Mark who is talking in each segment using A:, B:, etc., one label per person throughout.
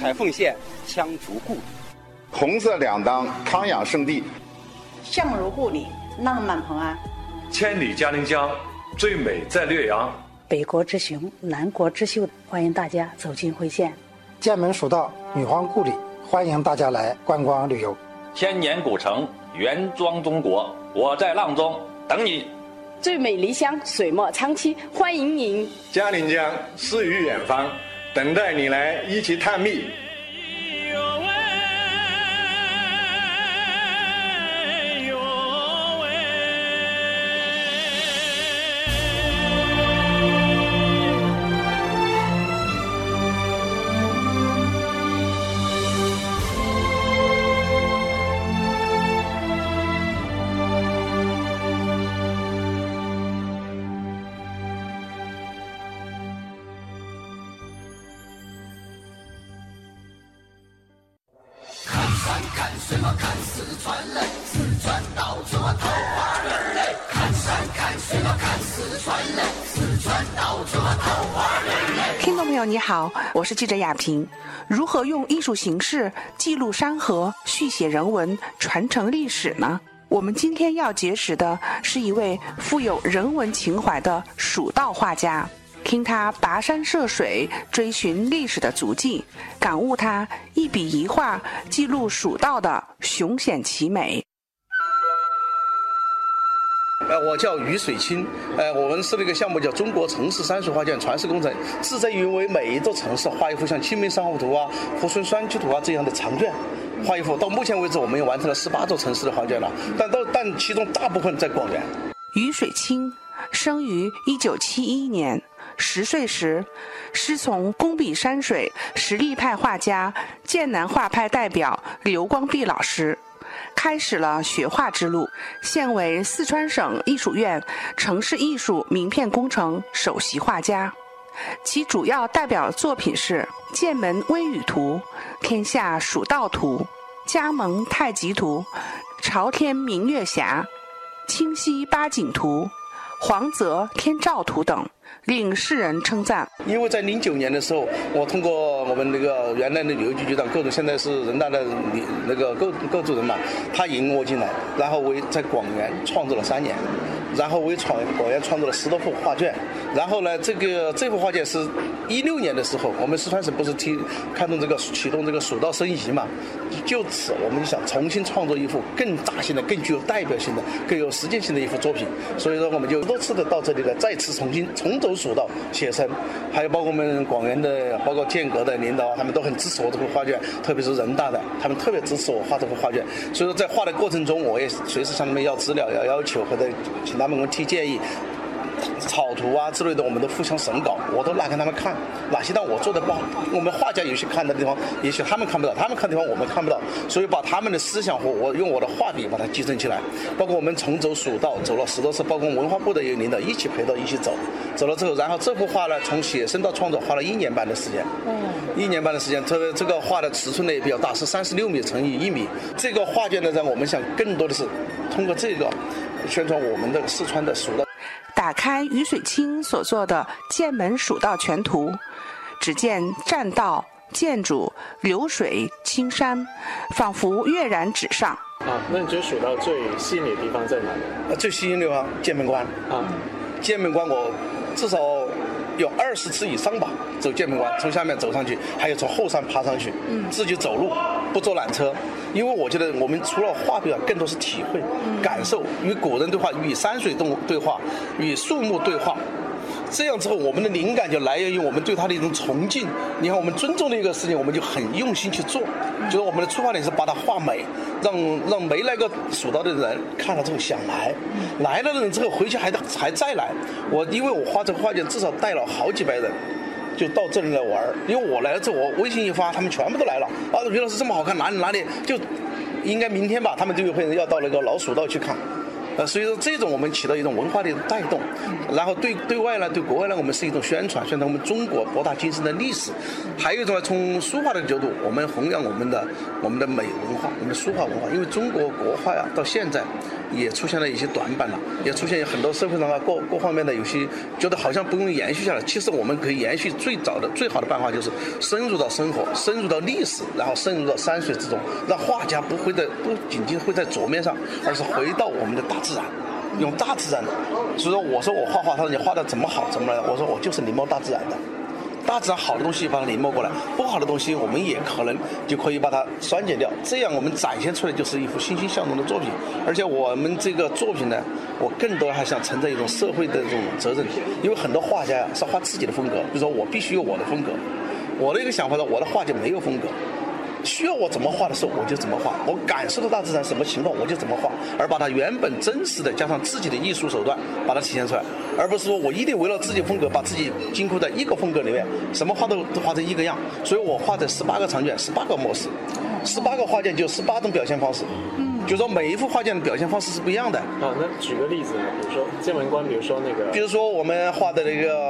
A: 彩凤县羌族故里，
B: 红色两当康养圣地，
C: 相如故里浪漫蓬安，
D: 千里嘉陵江最美在略阳，
E: 北国之雄南国之秀，欢迎大家走进辉县，
F: 剑门蜀道女皇故里，欢迎大家来观光旅游，
G: 千年古城原装中国，我在阆中等你。
H: 最美离乡水墨长期，欢迎您。
I: 嘉陵江诗与远方，等待你来一起探秘。看四川人四川到处玩桃花，看山看水，看四川人四川到处玩桃花
J: 听众朋友，你好，我是记者亚平。如何用艺术形式记录山河、续写人文、传承历史呢？我们今天要结识的是一位富有人文情怀的蜀道画家，听他跋山涉水追寻历史的足迹，感悟他一笔一画记录蜀道的雄险奇美。
K: 呃，我叫于水清，呃，我们是那个项目叫中国城市山水画卷传世工程，志在于为每一座城市画一幅像《清明上河图》啊、《猢狲山居图》啊这样的长卷，画一幅。到目前为止，我们也完成了十八座城市的画卷了，但到但其中大部分在广元。
J: 于水清生于一九七一年，十岁时师从工笔山水实力派画家、剑南画派代表刘光弼老师。开始了学画之路，现为四川省艺术院城市艺术名片工程首席画家。其主要代表作品是《剑门微雨图》《天下蜀道图》《加盟太极图》《朝天明月峡》《清溪八景图》《黄泽天照图》等。令世人称赞。
K: 因为在零九年的时候，我通过我们那个原来的旅游局局长各种，现在是人大的那个各各组人嘛，他引我进来，然后为在广元创作了三年，然后为广广元创作了十多幅画卷，然后呢，这个这幅画卷是一六年的时候，我们四川省不是提开动这个启动这个蜀道申遗嘛，就此我们就想重新创作一幅更大型的、更具有代表性的、更有实践性的一幅作品，所以说我们就多次的到这里来，再次重新重走。蜀道写生，还有包括我们广元的，包括建阁的领导，他们都很支持我这幅画卷，特别是人大的，他们特别支持我画这幅画卷。所以说，在画的过程中，我也随时向他们要资料、要要求，或者请他们给我提建议。草图啊之类的，我们都互相审稿，我都拿给他们看，哪些让我做的不好，我们画家有些看？的地方，也许他们看？不到，他们看？的地方我们看？不到，所以把他们的思想和我用我的画笔把它集成起来。包括我们重走蜀道，走了十多次，包括文化部的有领导一起陪到一起走，走了之后，然后这幅画呢，从写生到创作花了一年半的时间，嗯一年半的时间，特别这个画的尺寸呢也比较大，是三十六米乘以一米。这个画卷呢，让我们想更多的是通过这个宣传我们的四川的蜀道。
J: 打开于水清所做的《剑门蜀道全图》，只见栈道、建筑、流水、青山，仿佛跃然纸上。
L: 啊，那你觉得蜀道最吸引你的地方在哪里？
K: 最吸引的地方，剑门关啊！剑门关我至少有二十次以上吧，走剑门关，从下面走上去，还有从后山爬上去，嗯自己走路，不坐缆车。因为我觉得我们除了画笔啊，更多是体会、感受，与古人对话，与山水动物对话，与树木对话。这样之后，我们的灵感就来源于我们对他的一种崇敬。你看，我们尊重的一个事情，我们就很用心去做。就是我们的出发点是把它画美，让让没来过蜀道的人看了之后想来，来了的人之后回去还还再来。我因为我画这个画卷，至少带了好几百人。就到这里来玩，因为我来了之后，我微信一发，他们全部都来了。啊，于老师这么好看，哪里哪里？就应该明天吧，他们就有会人要到那个老鼠道去看。呃，所以说这种我们起到一种文化的带动，然后对对外呢，对国外呢，我们是一种宣传，宣传我们中国博大精深的历史。还有一种呢，从书画的角度，我们弘扬我们的我们的美文化，我们的书画文化。因为中国国画呀，到现在也出现了一些短板了，也出现很多社会上啊各各方面的有些觉得好像不用延续下来。其实我们可以延续最早的最好的办法就是深入到生活，深入到历史，然后深入到山水之中，让画家不会在不仅仅会在桌面上，而是回到我们的大自然，用大自然。所以说，我说我画画，他说你画的怎么好，怎么来？我说我就是临摹大自然的。大自然好的东西把它临摹过来，不好的东西我们也可能就可以把它删减掉，这样我们展现出来就是一幅欣欣向荣的作品。而且我们这个作品呢，我更多还想承载一种社会的这种责任，因为很多画家呀是画自己的风格，比如说我必须有我的风格，我的一个想法是我的画就没有风格。需要我怎么画的时候，我就怎么画；我感受到大自然什么情况，我就怎么画，而把它原本真实的加上自己的艺术手段，把它体现出来，而不是说我一定为了自己风格，把自己禁锢在一个风格里面，什么画都都画成一个样。所以我画的十八个长卷，十八个模式，十八个画件就十八种表现方式。嗯就说每一幅画件的表现方式是不一样的。
L: 啊，那举个例子呢？比如说剑门关，比如说那个，
K: 比如说我们画的那个，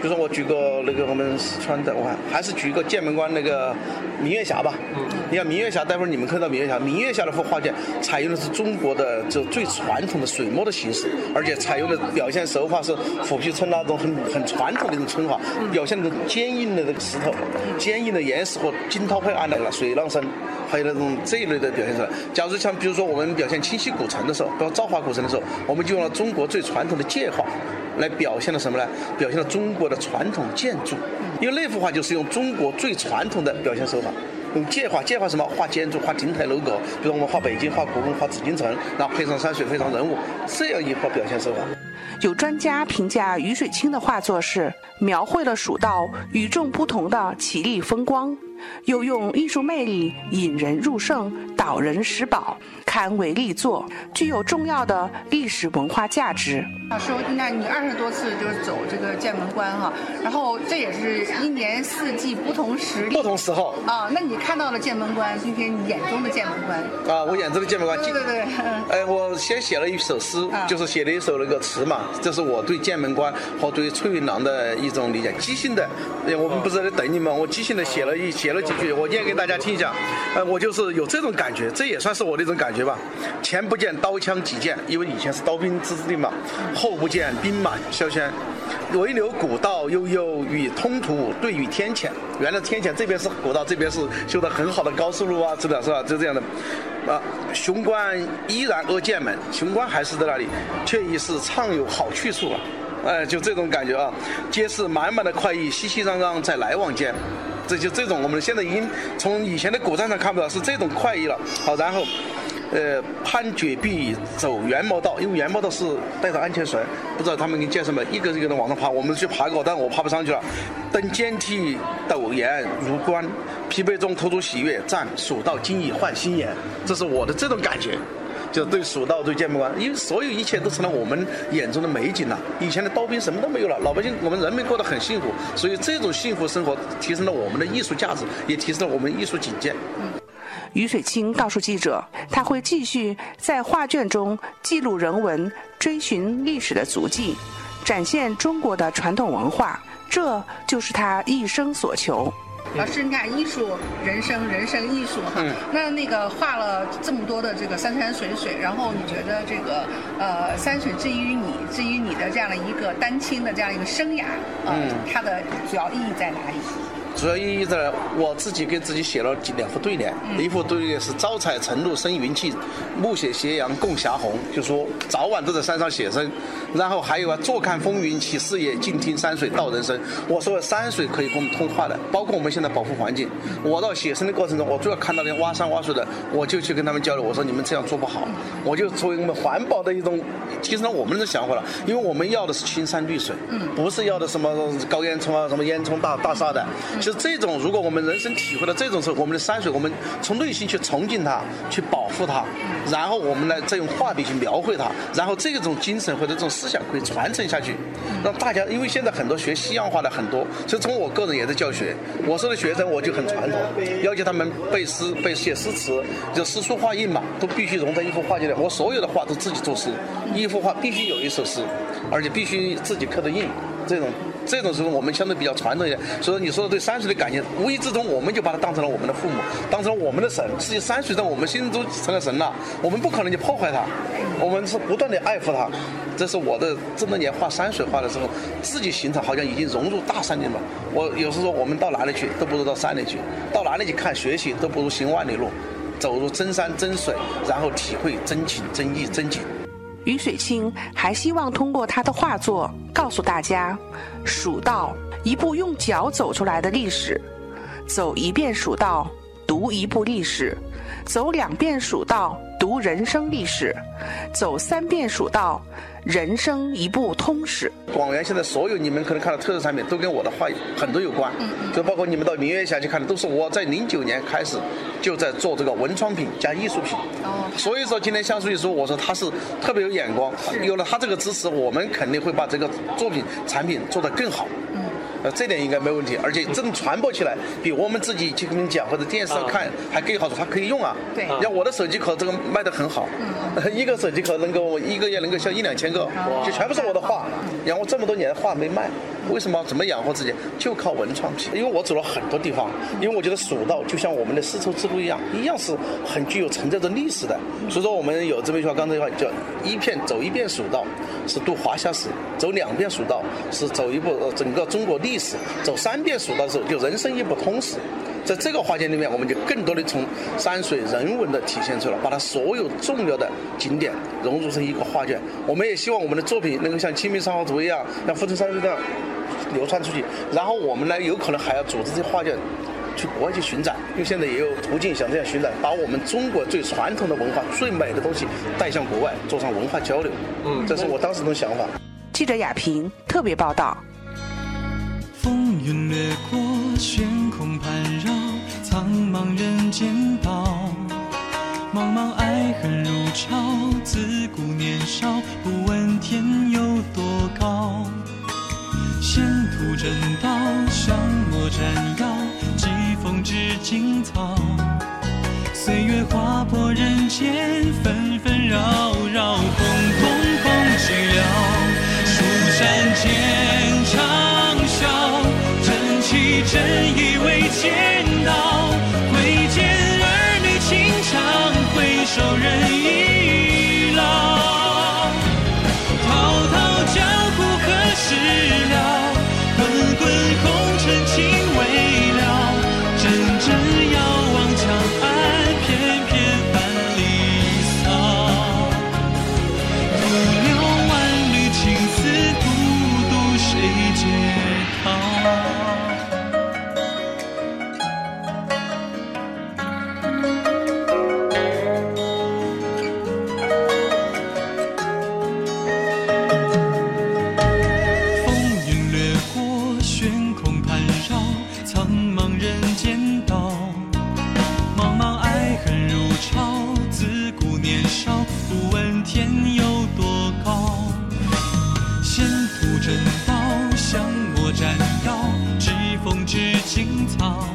K: 比如说我举个那个我们四川的，我看还是举一个剑门关那个明月峡吧。嗯。你看明月峡，待会儿你们看到明月峡，明月峡那幅画卷采用的是中国的就最传统的水墨的形式，而且采用的表现手法是虎皮村那种很很传统的一种皴法，表现那种坚硬的那个石头、坚硬的岩石和惊涛拍岸的水浪声。还有那种这一类的表现出来。假如像比如说我们表现清溪古城的时候，比如造化古城的时候，我们就用了中国最传统的界画，来表现了什么呢？表现了中国的传统建筑。因为那幅画就是用中国最传统的表现手法，用界画。界画什么？画建筑，画亭台楼阁。比如我们画北京，画故宫，画紫禁城，然后配上山水，配上人物，这样一幅表现手法。
J: 有专家评价余水清的画作是描绘了蜀道与众不同的绮丽风光。又用艺术魅力引人入胜，导人识宝，堪为力作，具有重要的历史文化价值。
C: 老师，那你二十多次就是走这个剑门关哈，然后这也是一年四季不同时
K: 不同时候
C: 啊。那你看到了剑门关，今天你眼中的剑门关
K: 啊，我眼中的剑门关，
C: 对对对。
K: 哎，我先写了一首诗，就是写了一首那个词嘛，这是我对剑门关和对翠云廊的一种理解，即兴的。我们不是在等你们，我即兴的写了一写了几句，我念给大家听一下。呃，我就是有这种感觉，这也算是我的一种感觉吧。前不见刀枪戟剑，因为以前是刀兵之地嘛。后不见兵马萧萧，唯留古道悠悠与通途对与天堑。原来天堑这边是古道，这边是修的很好的高速路啊，是的，是吧？就这样的。啊，雄关依然扼剑门，雄关还是在那里，却已是畅有好去处了。哎，就这种感觉啊，皆是满满的快意，熙熙攘攘在来往间。这就这种，我们现在已经从以前的古战场看不到，是这种快意了。好，然后。呃，攀绝壁走元谋道，因为元谋道是带着安全绳，不知道他们给你介绍没？一个一个的往上爬，我们去爬过，但我爬不上去了。登阶梯陡岩如关，疲惫中吐出喜悦，赞蜀道今已换新颜。这是我的这种感觉，就对蜀道对剑门关，因为所有一切都成了我们眼中的美景了。以前的刀兵什么都没有了，老百姓我们人民过得很幸福，所以这种幸福生活提升了我们的艺术价值，也提升了我们艺术境界。
J: 嗯于水清告诉记者，他会继续在画卷中记录人文，追寻历史的足迹，展现中国的传统文化，这就是他一生所求。
C: 老师，你看艺术人生，人生艺术哈。那那个画了这么多的这个山山水水，然后你觉得这个呃山水之于你，至于你的这样的一个丹青的这样一个生涯，嗯，它的主要意义在哪里？
K: 主要意义在我自己给自己写了几两副对联，一副对联是“朝采晨露生云气，暮雪斜阳共霞红”，就说早晚都在山上写生。然后还有啊，“坐看风云起视野，静听山水道人生”。我说山水可以跟我们通话的，包括我们现在保护环境。我到写生的过程中，我主要看到那挖山挖水的，我就去跟他们交流。我说你们这样做不好，我就作为我们环保的一种提升了我们的想法了。因为我们要的是青山绿水，不是要的什么高烟囱啊、什么烟囱大大厦的。就这种，如果我们人生体会到这种时候，我们的山水，我们从内心去崇敬它，去保护它，然后我们呢再用画笔去描绘它，然后这种精神或者这种思想可以传承下去，让大家，因为现在很多学西洋画的很多，所以从我个人也在教学，我说的学生我就很传统，要求他们背诗、背写诗词，就诗书画印嘛，都必须融在一幅画里。我所有的画都自己作诗，一幅画必须有一首诗，而且必须自己刻的印，这种。这种时候我们相对比较传统一点，所以说你说的对山水的感情，无意之中我们就把它当成了我们的父母，当成了我们的神。实际山水在我们心中成了神了，我们不可能去破坏它，我们是不断的爱护它。这是我的这么多年画山水画的时候，自己形成好像已经融入大山里了。我有时候我们到哪里去都不如到山里去，到哪里去看学习都不如行万里路，走入真山真水，然后体会真情真意真景。
J: 于水清还希望通过他的画作告诉大家，蜀道一部用脚走出来的历史，走一遍蜀道，读一部历史，走两遍蜀道，读人生历史，走三遍蜀道。人生一部通史。
K: 广元现在所有你们可能看到特色产品，都跟我的话很多有关。就包括你们到明月峡去看的，都是我在零九年开始就在做这个文创品加艺术品。哦。所以说今天向书记说，我说他是特别有眼光，有了他这个支持，我们肯定会把这个作品产品做得更好。嗯。呃，这点应该没问题，而且这种传播起来，比我们自己去跟你讲或者电视上看还更好处，它可以用啊。
C: 对。
K: 像我的手机壳这个卖得很好，一个手机壳能够一个月能够销一两千个，就全部是我的画。然后这么多年画没卖，为什么？怎么养活自己？就靠文创品。因为我走了很多地方，因为我觉得蜀道就像我们的丝绸之路一样，一样是很具有承载着历史的。所以说我们有这么一句话，刚才一句话叫一片走一遍蜀道是渡华夏史，走两遍蜀道是走一部整个中国历。历史走三遍蜀道的时候，就人生一部通史。在这个画卷里面，我们就更多的从山水人文的体现出来，把它所有重要的景点融入成一个画卷。我们也希望我们的作品能够像《清明上河图》一样，像《富春山水》这样流传出去。然后我们呢，有可能还要组织这画卷去国外去巡展，因为现在也有途径想这样巡展，把我们中国最传统的文化、最美的东西带向国外，做上文化交流。嗯，这是我当时的想法。
J: 记者亚平特别报道。
M: 风云掠过，悬空盘绕，苍茫人间道。茫茫爱恨如潮，自古年少，不问天有多高。仙途正道，香墨沾药，疾风知劲草。茫茫人间道，茫茫爱恨如潮，自古年少不问天有多高，仙途正道向我斩妖，疾风知青草，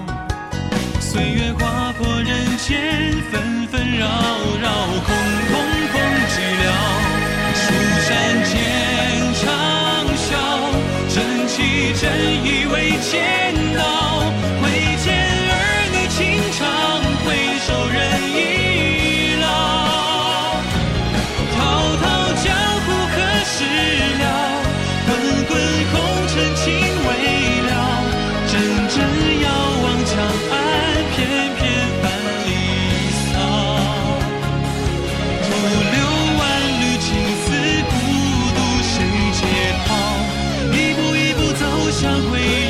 M: 岁月划破人间纷纷扰扰，空空空寂寥，蜀山间长啸，正气真意为剑。常回忆